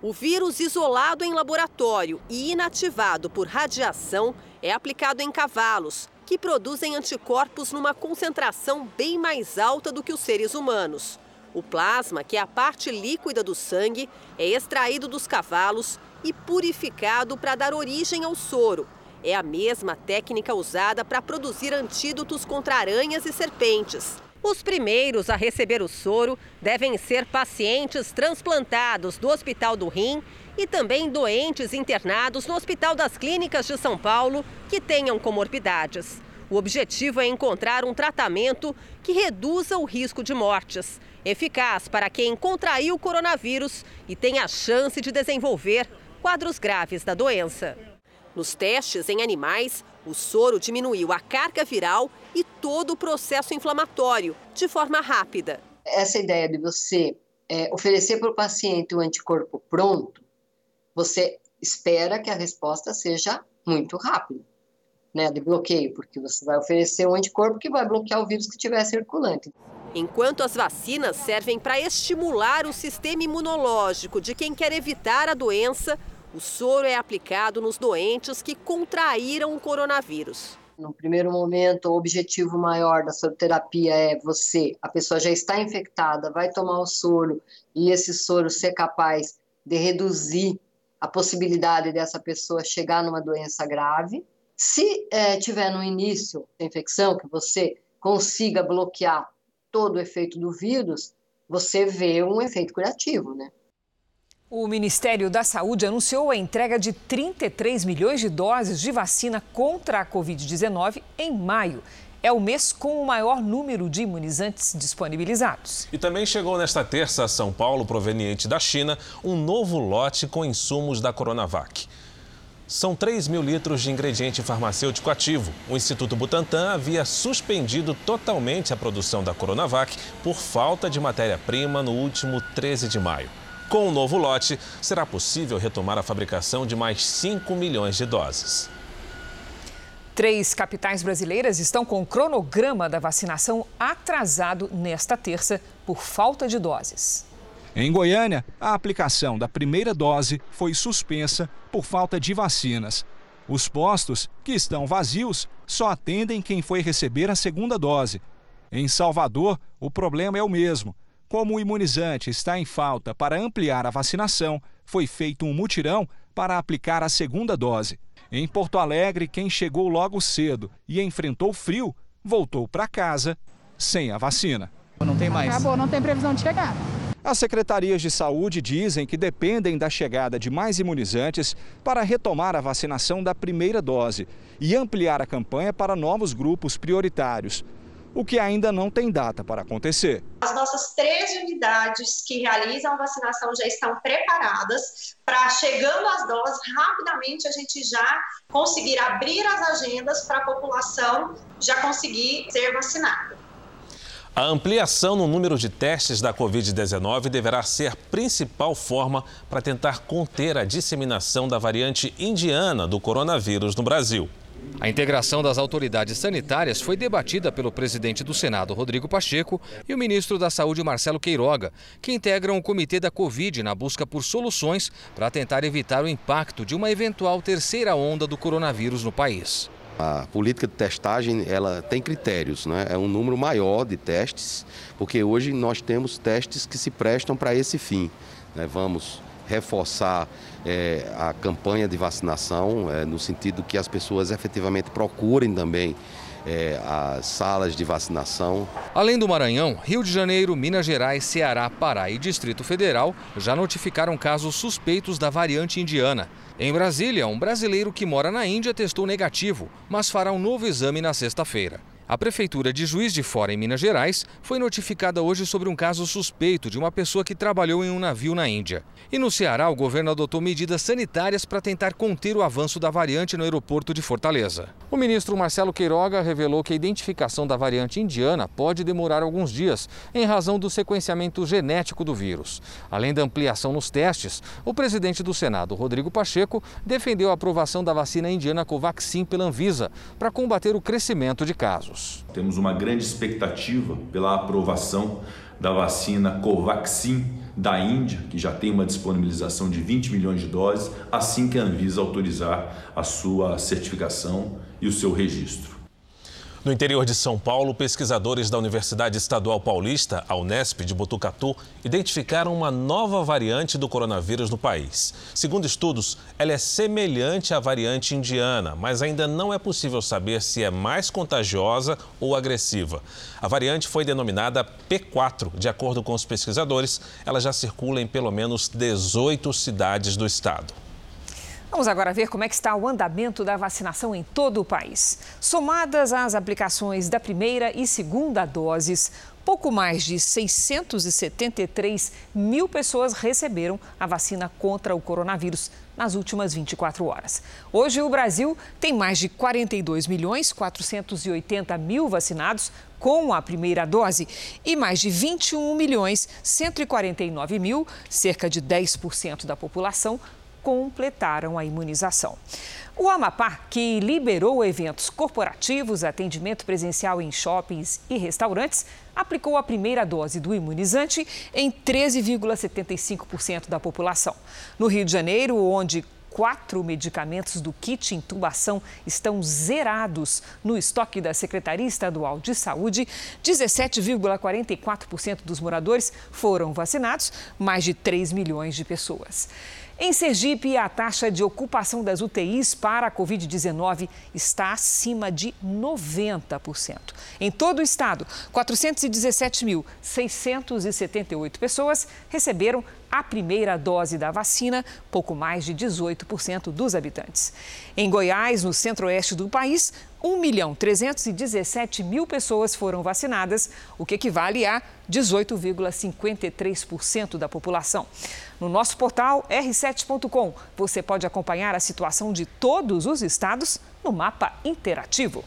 O vírus isolado em laboratório e inativado por radiação é aplicado em cavalos, que produzem anticorpos numa concentração bem mais alta do que os seres humanos. O plasma, que é a parte líquida do sangue, é extraído dos cavalos e purificado para dar origem ao soro. É a mesma técnica usada para produzir antídotos contra aranhas e serpentes. Os primeiros a receber o soro devem ser pacientes transplantados do Hospital do Rim e também doentes internados no Hospital das Clínicas de São Paulo que tenham comorbidades. O objetivo é encontrar um tratamento que reduza o risco de mortes, eficaz para quem contraiu o coronavírus e tem a chance de desenvolver quadros graves da doença. Nos testes em animais, o soro diminuiu a carga viral e todo o processo inflamatório de forma rápida. Essa ideia de você é, oferecer para o paciente o anticorpo pronto, você espera que a resposta seja muito rápida, né, de bloqueio, porque você vai oferecer um anticorpo que vai bloquear o vírus que estiver circulante. Enquanto as vacinas servem para estimular o sistema imunológico de quem quer evitar a doença, o soro é aplicado nos doentes que contraíram o coronavírus. No primeiro momento, o objetivo maior da soroterapia é você, a pessoa já está infectada, vai tomar o soro e esse soro ser capaz de reduzir a possibilidade dessa pessoa chegar numa doença grave. Se é, tiver no início da infecção, que você consiga bloquear todo o efeito do vírus, você vê um efeito curativo, né? O Ministério da Saúde anunciou a entrega de 33 milhões de doses de vacina contra a Covid-19 em maio. É o mês com o maior número de imunizantes disponibilizados. E também chegou nesta terça a São Paulo, proveniente da China, um novo lote com insumos da Coronavac. São 3 mil litros de ingrediente farmacêutico ativo. O Instituto Butantan havia suspendido totalmente a produção da Coronavac por falta de matéria-prima no último 13 de maio. Com o novo lote, será possível retomar a fabricação de mais 5 milhões de doses. Três capitais brasileiras estão com o cronograma da vacinação atrasado nesta terça por falta de doses. Em Goiânia, a aplicação da primeira dose foi suspensa por falta de vacinas. Os postos, que estão vazios, só atendem quem foi receber a segunda dose. Em Salvador, o problema é o mesmo. Como o imunizante está em falta para ampliar a vacinação, foi feito um mutirão para aplicar a segunda dose. Em Porto Alegre, quem chegou logo cedo e enfrentou frio voltou para casa sem a vacina. Não tem mais. Acabou, não tem previsão de chegar. As secretarias de saúde dizem que dependem da chegada de mais imunizantes para retomar a vacinação da primeira dose e ampliar a campanha para novos grupos prioritários o que ainda não tem data para acontecer. As nossas três unidades que realizam a vacinação já estão preparadas para, chegando às doses, rapidamente a gente já conseguir abrir as agendas para a população já conseguir ser vacinada. A ampliação no número de testes da Covid-19 deverá ser a principal forma para tentar conter a disseminação da variante indiana do coronavírus no Brasil. A integração das autoridades sanitárias foi debatida pelo presidente do Senado, Rodrigo Pacheco, e o ministro da Saúde, Marcelo Queiroga, que integram o comitê da Covid na busca por soluções para tentar evitar o impacto de uma eventual terceira onda do coronavírus no país. A política de testagem ela tem critérios, né? é um número maior de testes, porque hoje nós temos testes que se prestam para esse fim. Né? Vamos reforçar é, a campanha de vacinação, é, no sentido que as pessoas efetivamente procurem também é, as salas de vacinação. Além do Maranhão, Rio de Janeiro, Minas Gerais, Ceará, Pará e Distrito Federal já notificaram casos suspeitos da variante indiana. Em Brasília, um brasileiro que mora na Índia testou negativo, mas fará um novo exame na sexta-feira. A Prefeitura de Juiz de Fora, em Minas Gerais, foi notificada hoje sobre um caso suspeito de uma pessoa que trabalhou em um navio na Índia. E no Ceará, o governo adotou medidas sanitárias para tentar conter o avanço da variante no aeroporto de Fortaleza. O ministro Marcelo Queiroga revelou que a identificação da variante indiana pode demorar alguns dias, em razão do sequenciamento genético do vírus. Além da ampliação nos testes, o presidente do Senado, Rodrigo Pacheco, defendeu a aprovação da vacina indiana Covaxin pela Anvisa para combater o crescimento de casos. Temos uma grande expectativa pela aprovação da vacina Covaxin da Índia, que já tem uma disponibilização de 20 milhões de doses, assim que a Anvisa autorizar a sua certificação e o seu registro. No interior de São Paulo, pesquisadores da Universidade Estadual Paulista, a Unesp de Botucatu, identificaram uma nova variante do coronavírus no país. Segundo estudos, ela é semelhante à variante indiana, mas ainda não é possível saber se é mais contagiosa ou agressiva. A variante foi denominada P4. De acordo com os pesquisadores, ela já circula em pelo menos 18 cidades do estado. Vamos agora ver como é que está o andamento da vacinação em todo o país. Somadas as aplicações da primeira e segunda doses, pouco mais de 673 mil pessoas receberam a vacina contra o coronavírus nas últimas 24 horas. Hoje, o Brasil tem mais de 42 milhões 480 mil vacinados com a primeira dose e mais de 21 milhões 149 mil, cerca de 10% da população, completaram a imunização. O Amapá, que liberou eventos corporativos, atendimento presencial em shoppings e restaurantes, aplicou a primeira dose do imunizante em 13,75% da população. No Rio de Janeiro, onde quatro medicamentos do kit intubação estão zerados no estoque da Secretaria Estadual de Saúde. 17,44% dos moradores foram vacinados, mais de 3 milhões de pessoas. Em Sergipe, a taxa de ocupação das UTIs para a Covid-19 está acima de 90%. Em todo o estado, 417.678 pessoas receberam a primeira dose da vacina, pouco mais de 18% dos habitantes. Em Goiás, no centro-oeste do país, 1 milhão 317 mil pessoas foram vacinadas, o que equivale a 18,53% da população. No nosso portal r7.com, você pode acompanhar a situação de todos os estados no mapa interativo.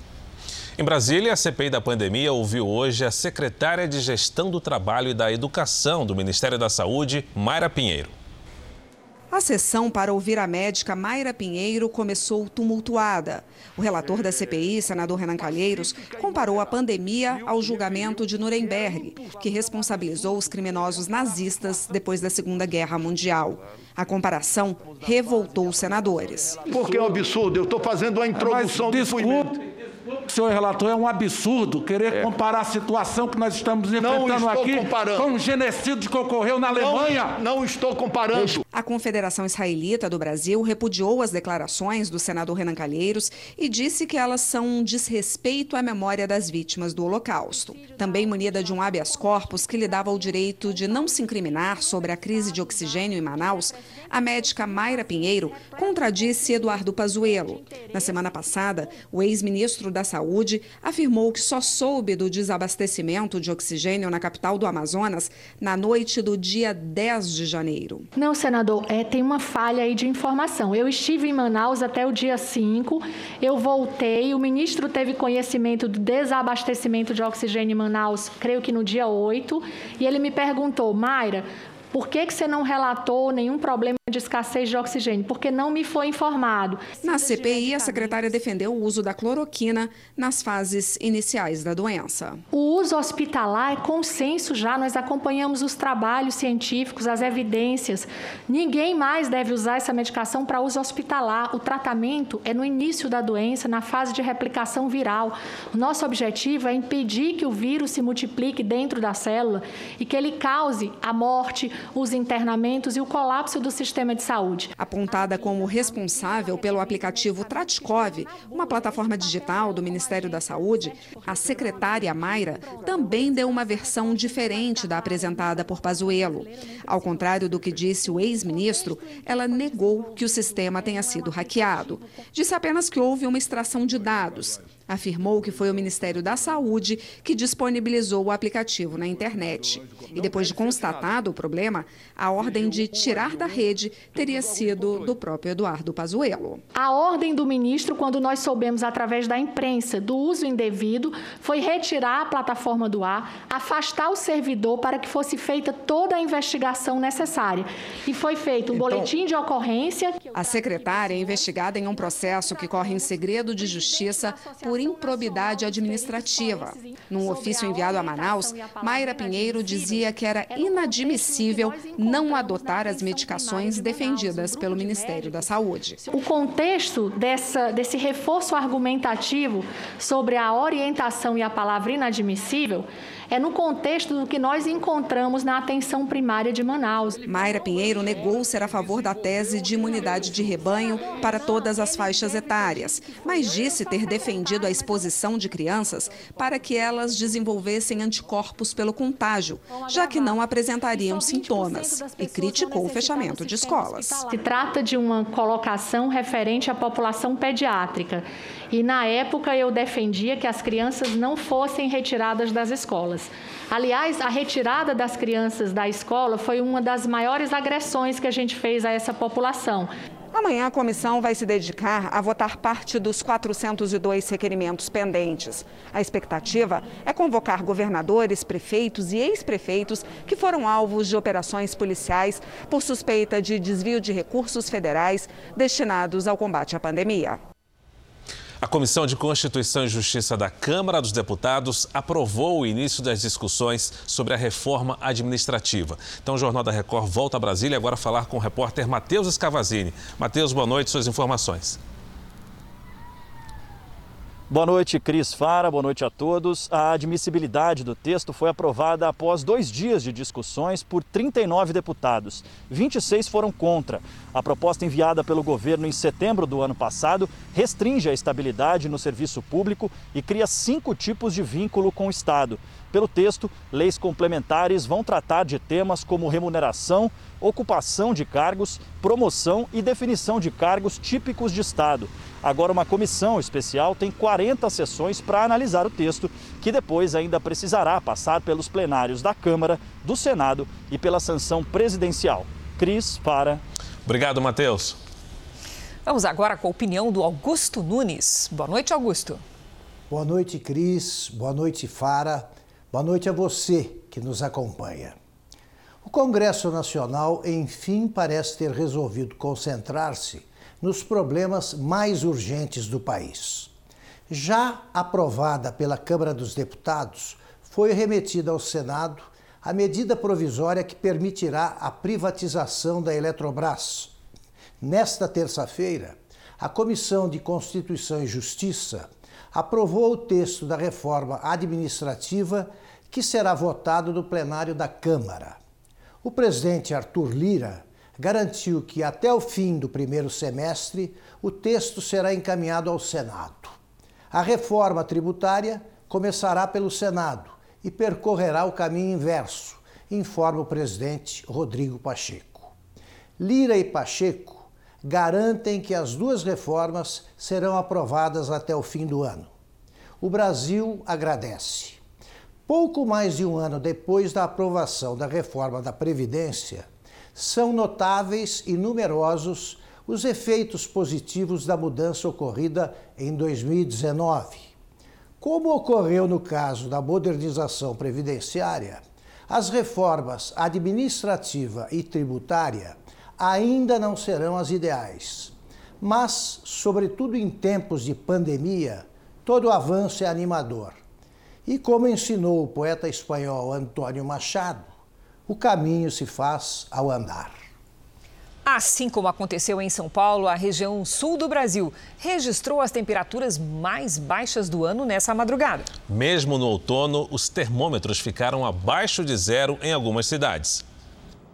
Em Brasília, a CPI da pandemia ouviu hoje a secretária de Gestão do Trabalho e da Educação do Ministério da Saúde, Mayra Pinheiro. A sessão para ouvir a médica Mayra Pinheiro começou tumultuada. O relator da CPI, senador Renan Calheiros, comparou a pandemia ao julgamento de Nuremberg, que responsabilizou os criminosos nazistas depois da Segunda Guerra Mundial. A comparação revoltou os senadores. Porque é um absurdo, eu estou fazendo a introdução Mas, desculpe, senhor relator, é um absurdo querer é. comparar a situação que nós estamos enfrentando aqui comparando. com o genocídio que ocorreu na Alemanha. Não, não estou comparando. A Confederação Israelita do Brasil repudiou as declarações do senador Renan Calheiros e disse que elas são um desrespeito à memória das vítimas do Holocausto. Também munida de um habeas corpus que lhe dava o direito de não se incriminar sobre a crise de oxigênio em Manaus, a médica Mayra Pinheiro contradisse Eduardo Pazuello. Na semana passada, o ex-ministro da Saúde afirmou que só soube do desabastecimento de oxigênio na capital do Amazonas na noite do dia 10 de janeiro. Não, senador, é, tem uma falha aí de informação. Eu estive em Manaus até o dia 5, eu voltei, o ministro teve conhecimento do desabastecimento de oxigênio em Manaus, creio que no dia 8, e ele me perguntou, Mayra, por que, que você não relatou nenhum problema de escassez de oxigênio? Porque não me foi informado. Na CPI, a secretária defendeu o uso da cloroquina nas fases iniciais da doença. O uso hospitalar é consenso já, nós acompanhamos os trabalhos científicos, as evidências. Ninguém mais deve usar essa medicação para uso hospitalar. O tratamento é no início da doença, na fase de replicação viral. O nosso objetivo é impedir que o vírus se multiplique dentro da célula e que ele cause a morte, os internamentos e o colapso do sistema de saúde. Apontada como responsável pelo aplicativo Tratkov, uma plataforma digital do Ministério da Saúde, a secretária Mayra também deu uma versão diferente da apresentada por Pazuello. Ao contrário do que disse o ex-ministro, ela negou que o sistema tenha sido hackeado. Disse apenas que houve uma extração de dados afirmou que foi o Ministério da Saúde que disponibilizou o aplicativo na internet. E depois de constatado o problema, a ordem de tirar da rede teria sido do próprio Eduardo Pazuello. A ordem do ministro, quando nós soubemos através da imprensa do uso indevido, foi retirar a plataforma do ar, afastar o servidor para que fosse feita toda a investigação necessária. E foi feito um então, boletim de ocorrência. A secretária é investigada em um processo que corre em segredo de justiça por improbidade administrativa. Num ofício enviado a Manaus, Mayra Pinheiro dizia que era inadmissível não adotar as medicações defendidas pelo Ministério da Saúde. O contexto dessa, desse reforço argumentativo sobre a orientação e a palavra inadmissível é no contexto do que nós encontramos na atenção primária de Manaus. Mayra Pinheiro negou ser a favor da tese de imunidade de rebanho para todas as faixas etárias, mas disse ter defendido a exposição de crianças para que elas desenvolvessem anticorpos pelo contágio, já que não apresentariam sintomas, e criticou o fechamento de escolas. Se trata de uma colocação referente à população pediátrica E na época eu defendia que as crianças não fossem retiradas das escolas. Aliás, a retirada das crianças da escola foi uma das maiores agressões que a gente fez a essa população. Amanhã a comissão vai se dedicar a votar parte dos 402 requerimentos pendentes. A expectativa é convocar governadores, prefeitos e ex-prefeitos que foram alvos de operações policiais por suspeita de desvio de recursos federais destinados ao combate à pandemia. A Comissão de Constituição e Justiça da Câmara dos Deputados aprovou o início das discussões sobre a reforma administrativa. Então, o Jornal da Record volta a Brasília agora falar com o repórter Matheus Escavazini. Matheus, boa noite, suas informações. Boa noite, Cris Fara. Boa noite a todos. A admissibilidade do texto foi aprovada após dois dias de discussões por 39 deputados. 26 foram contra. A proposta enviada pelo governo em setembro do ano passado restringe a estabilidade no serviço público e cria cinco tipos de vínculo com o Estado. Pelo texto, leis complementares vão tratar de temas como remuneração, ocupação de cargos, promoção e definição de cargos típicos de Estado. Agora, uma comissão especial tem 40 sessões para analisar o texto, que depois ainda precisará passar pelos plenários da Câmara, do Senado e pela sanção presidencial. Cris, para. Obrigado, Matheus. Vamos agora com a opinião do Augusto Nunes. Boa noite, Augusto. Boa noite, Cris. Boa noite, Fara. Boa noite a você que nos acompanha. O Congresso Nacional, enfim, parece ter resolvido concentrar-se nos problemas mais urgentes do país. Já aprovada pela Câmara dos Deputados, foi remetida ao Senado a medida provisória que permitirá a privatização da Eletrobras. Nesta terça-feira, a Comissão de Constituição e Justiça aprovou o texto da reforma administrativa que será votado no plenário da Câmara. O presidente Arthur Lira garantiu que até o fim do primeiro semestre o texto será encaminhado ao Senado. A reforma tributária começará pelo Senado e percorrerá o caminho inverso, informa o presidente Rodrigo Pacheco. Lira e Pacheco garantem que as duas reformas serão aprovadas até o fim do ano. O Brasil agradece. Pouco mais de um ano depois da aprovação da reforma da Previdência, são notáveis e numerosos os efeitos positivos da mudança ocorrida em 2019. Como ocorreu no caso da modernização previdenciária, as reformas administrativa e tributária ainda não serão as ideais. Mas, sobretudo em tempos de pandemia, todo avanço é animador. E como ensinou o poeta espanhol Antônio Machado, o caminho se faz ao andar. Assim como aconteceu em São Paulo, a região sul do Brasil registrou as temperaturas mais baixas do ano nessa madrugada. Mesmo no outono, os termômetros ficaram abaixo de zero em algumas cidades.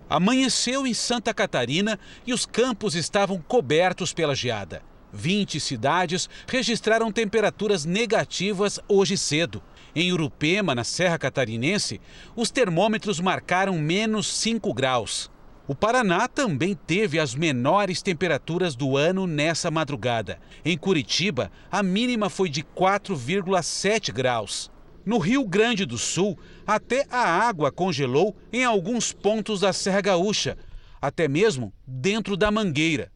Amanheceu em Santa Catarina e os campos estavam cobertos pela geada. 20 cidades registraram temperaturas negativas hoje cedo. Em Urupema, na Serra Catarinense, os termômetros marcaram menos 5 graus. O Paraná também teve as menores temperaturas do ano nessa madrugada. Em Curitiba, a mínima foi de 4,7 graus. No Rio Grande do Sul, até a água congelou em alguns pontos da Serra Gaúcha, até mesmo dentro da mangueira.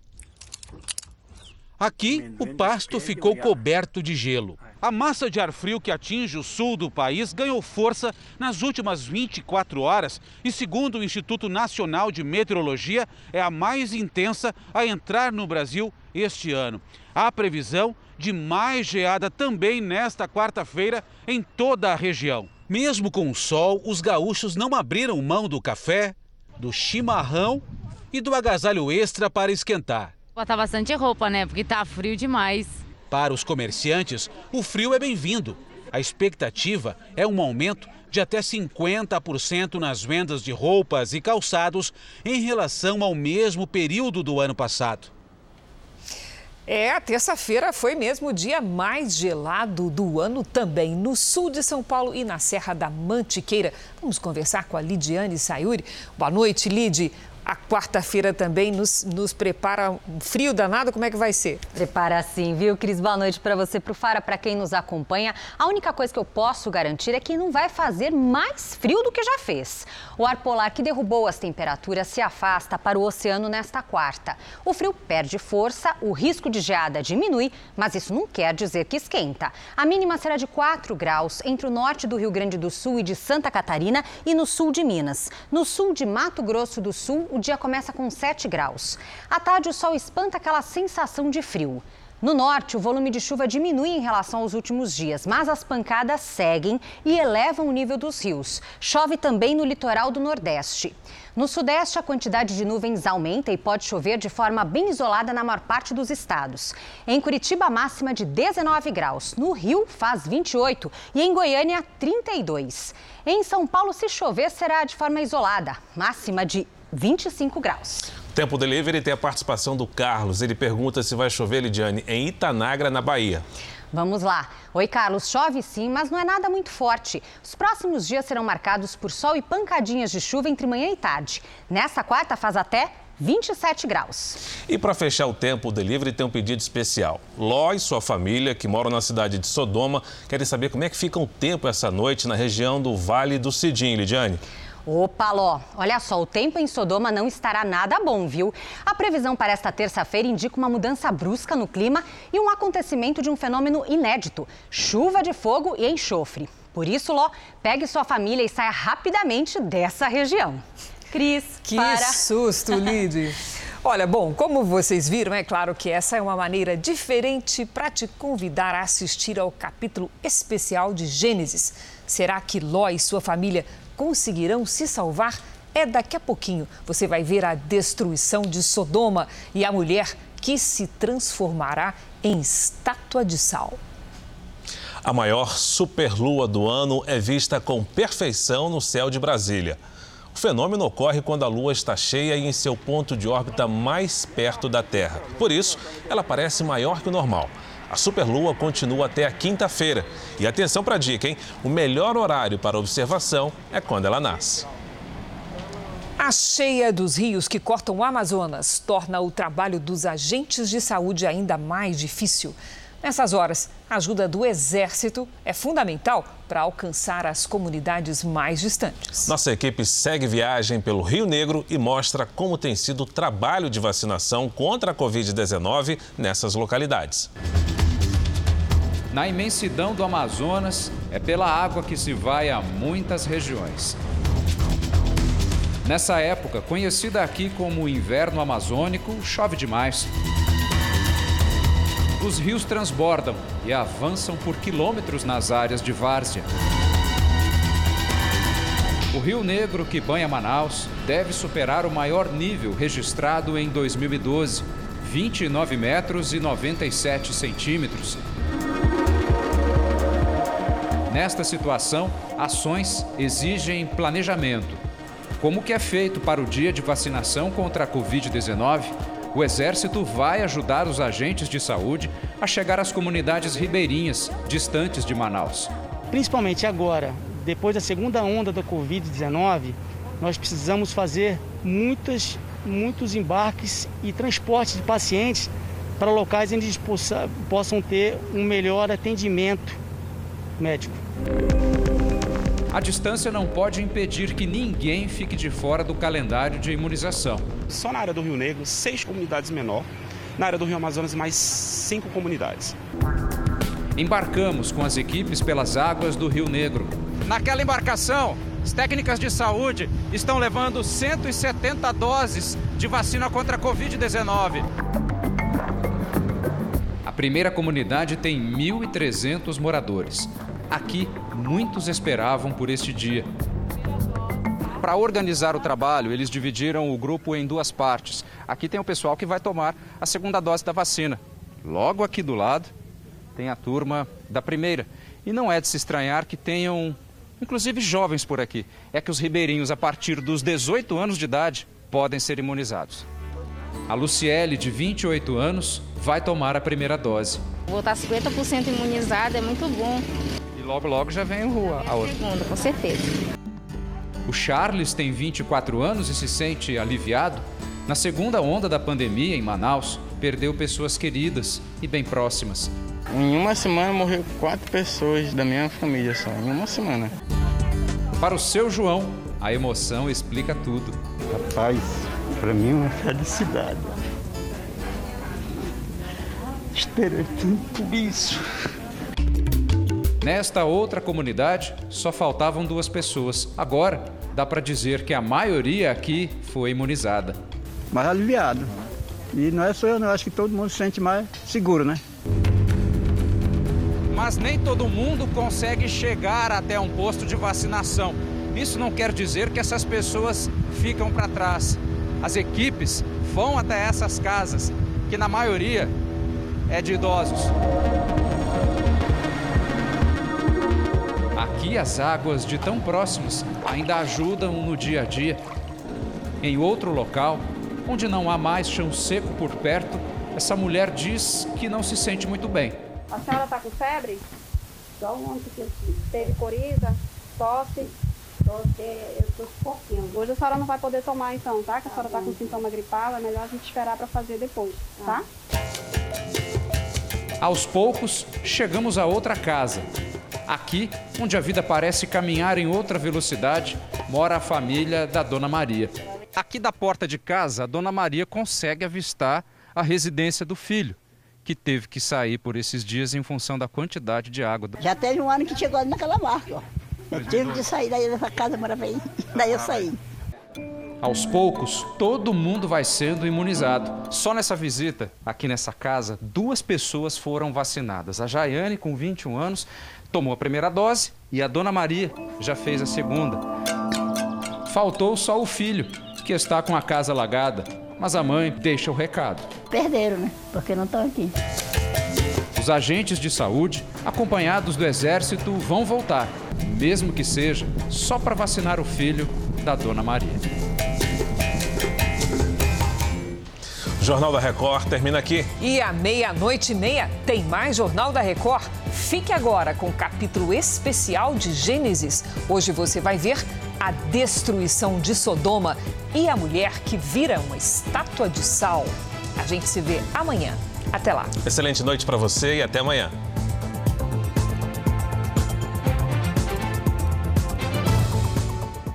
Aqui, o pasto ficou coberto de gelo. A massa de ar frio que atinge o sul do país ganhou força nas últimas 24 horas e, segundo o Instituto Nacional de Meteorologia, é a mais intensa a entrar no Brasil este ano. Há previsão de mais geada também nesta quarta-feira em toda a região. Mesmo com o sol, os gaúchos não abriram mão do café, do chimarrão e do agasalho extra para esquentar. Botar bastante roupa, né? Porque tá frio demais. Para os comerciantes, o frio é bem-vindo. A expectativa é um aumento de até 50% nas vendas de roupas e calçados em relação ao mesmo período do ano passado. É, a terça-feira foi mesmo o dia mais gelado do ano também, no sul de São Paulo e na Serra da Mantiqueira. Vamos conversar com a Lidiane Sayuri. Boa noite, Lid. A quarta-feira também nos, nos prepara um frio danado, como é que vai ser? Prepara sim, viu, Cris? Boa noite para você, para o Fara, para quem nos acompanha. A única coisa que eu posso garantir é que não vai fazer mais frio do que já fez. O ar polar que derrubou as temperaturas se afasta para o oceano nesta quarta. O frio perde força, o risco de geada diminui, mas isso não quer dizer que esquenta. A mínima será de 4 graus entre o norte do Rio Grande do Sul e de Santa Catarina e no sul de Minas. No sul de Mato Grosso do Sul, o dia começa com 7 graus. À tarde, o sol espanta aquela sensação de frio. No norte, o volume de chuva diminui em relação aos últimos dias, mas as pancadas seguem e elevam o nível dos rios. Chove também no litoral do Nordeste. No Sudeste, a quantidade de nuvens aumenta e pode chover de forma bem isolada na maior parte dos estados. Em Curitiba, máxima de 19 graus. No Rio, faz 28 e em Goiânia, 32. Em São Paulo, se chover, será de forma isolada, máxima de 25 graus. Tempo Delivery tem a participação do Carlos. Ele pergunta se vai chover, Lidiane, em Itanagra, na Bahia. Vamos lá. Oi, Carlos. Chove sim, mas não é nada muito forte. Os próximos dias serão marcados por sol e pancadinhas de chuva entre manhã e tarde. Nessa quarta faz até 27 graus. E para fechar o tempo, o Delivery tem um pedido especial. Ló e sua família, que moram na cidade de Sodoma, querem saber como é que fica o tempo essa noite na região do Vale do Cidim, Lidiane. Opa, Ló, olha só, o tempo em Sodoma não estará nada bom, viu? A previsão para esta terça-feira indica uma mudança brusca no clima e um acontecimento de um fenômeno inédito: chuva de fogo e enxofre. Por isso, Ló, pegue sua família e saia rapidamente dessa região. Cris, que para. susto, Lid. [laughs] Olha, bom, como vocês viram, é claro que essa é uma maneira diferente para te convidar a assistir ao capítulo especial de Gênesis. Será que Ló e sua família conseguirão se salvar? É daqui a pouquinho. Você vai ver a destruição de Sodoma e a mulher que se transformará em estátua de sal. A maior superlua do ano é vista com perfeição no céu de Brasília. O fenômeno ocorre quando a Lua está cheia e em seu ponto de órbita mais perto da Terra. Por isso, ela parece maior que o normal. A superlua continua até a quinta-feira. E atenção para a dica, hein? O melhor horário para observação é quando ela nasce. A cheia dos rios que cortam o Amazonas torna o trabalho dos agentes de saúde ainda mais difícil. Nessas horas, a ajuda do Exército é fundamental para alcançar as comunidades mais distantes. Nossa equipe segue viagem pelo Rio Negro e mostra como tem sido o trabalho de vacinação contra a Covid-19 nessas localidades. Na imensidão do Amazonas, é pela água que se vai a muitas regiões. Nessa época, conhecida aqui como inverno amazônico, chove demais. Os rios transbordam e avançam por quilômetros nas áreas de várzea. O Rio Negro, que banha Manaus, deve superar o maior nível registrado em 2012, 29 metros e 97 centímetros. Nesta situação, ações exigem planejamento. Como que é feito para o dia de vacinação contra a Covid-19? O Exército vai ajudar os agentes de saúde a chegar às comunidades ribeirinhas, distantes de Manaus. Principalmente agora, depois da segunda onda da Covid-19, nós precisamos fazer muitas, muitos embarques e transportes de pacientes para locais onde eles possa, possam ter um melhor atendimento médico. A distância não pode impedir que ninguém fique de fora do calendário de imunização. Só na área do Rio Negro, seis comunidades menor. Na área do Rio Amazonas, mais cinco comunidades. Embarcamos com as equipes pelas águas do Rio Negro. Naquela embarcação, as técnicas de saúde estão levando 170 doses de vacina contra a Covid-19. A primeira comunidade tem 1.300 moradores. Aqui, muitos esperavam por este dia. Para organizar o trabalho, eles dividiram o grupo em duas partes. Aqui tem o pessoal que vai tomar a segunda dose da vacina. Logo aqui do lado tem a turma da primeira. E não é de se estranhar que tenham, inclusive, jovens por aqui. É que os ribeirinhos, a partir dos 18 anos de idade, podem ser imunizados. A Luciele, de 28 anos, vai tomar a primeira dose. Vou estar 50% imunizada, é muito bom. Logo, logo já vem rua a outra. Segunda, com certeza. O Charles tem 24 anos e se sente aliviado. Na segunda onda da pandemia em Manaus, perdeu pessoas queridas e bem próximas. Em uma semana morreu quatro pessoas da minha família só, em uma semana. Para o seu João, a emoção explica tudo. Rapaz, para mim é uma felicidade. Esperei tudo isso. Nesta outra comunidade, só faltavam duas pessoas. Agora, dá para dizer que a maioria aqui foi imunizada. Mais aliviado. E não é só eu, não. Eu acho que todo mundo se sente mais seguro, né? Mas nem todo mundo consegue chegar até um posto de vacinação. Isso não quer dizer que essas pessoas ficam para trás. As equipes vão até essas casas, que na maioria é de idosos. Aqui as águas de tão próximas ainda ajudam no dia a dia. Em outro local, onde não há mais chão seco por perto, essa mulher diz que não se sente muito bem. A senhora está com febre? Só ontem que teve coriza, tosse. Tosse, eu tô um pouquinho. Hoje a senhora não vai poder tomar então, tá? Que a senhora está com sintoma gripal, é melhor a gente esperar para fazer depois, tá? Aos poucos, chegamos a outra casa. Aqui, onde a vida parece caminhar em outra velocidade, mora a família da Dona Maria. Aqui da porta de casa, a Dona Maria consegue avistar a residência do filho, que teve que sair por esses dias em função da quantidade de água. Já teve um ano que chegou naquela marca, ó. Eu tive que sair daí dessa casa, morava [laughs] aí. Daí eu saí. Aos poucos, todo mundo vai sendo imunizado. Só nessa visita, aqui nessa casa, duas pessoas foram vacinadas. A Jaiane, com 21 anos, tomou a primeira dose e a Dona Maria já fez a segunda. Faltou só o filho, que está com a casa alagada, mas a mãe deixa o recado. Perderam, né? Porque não estão aqui. Os agentes de saúde, acompanhados do Exército, vão voltar, mesmo que seja só para vacinar o filho da Dona Maria. Jornal da Record termina aqui. E à meia-noite e meia tem mais Jornal da Record. Fique agora com o capítulo especial de Gênesis. Hoje você vai ver a destruição de Sodoma e a mulher que vira uma estátua de sal. A gente se vê amanhã. Até lá. Excelente noite para você e até amanhã.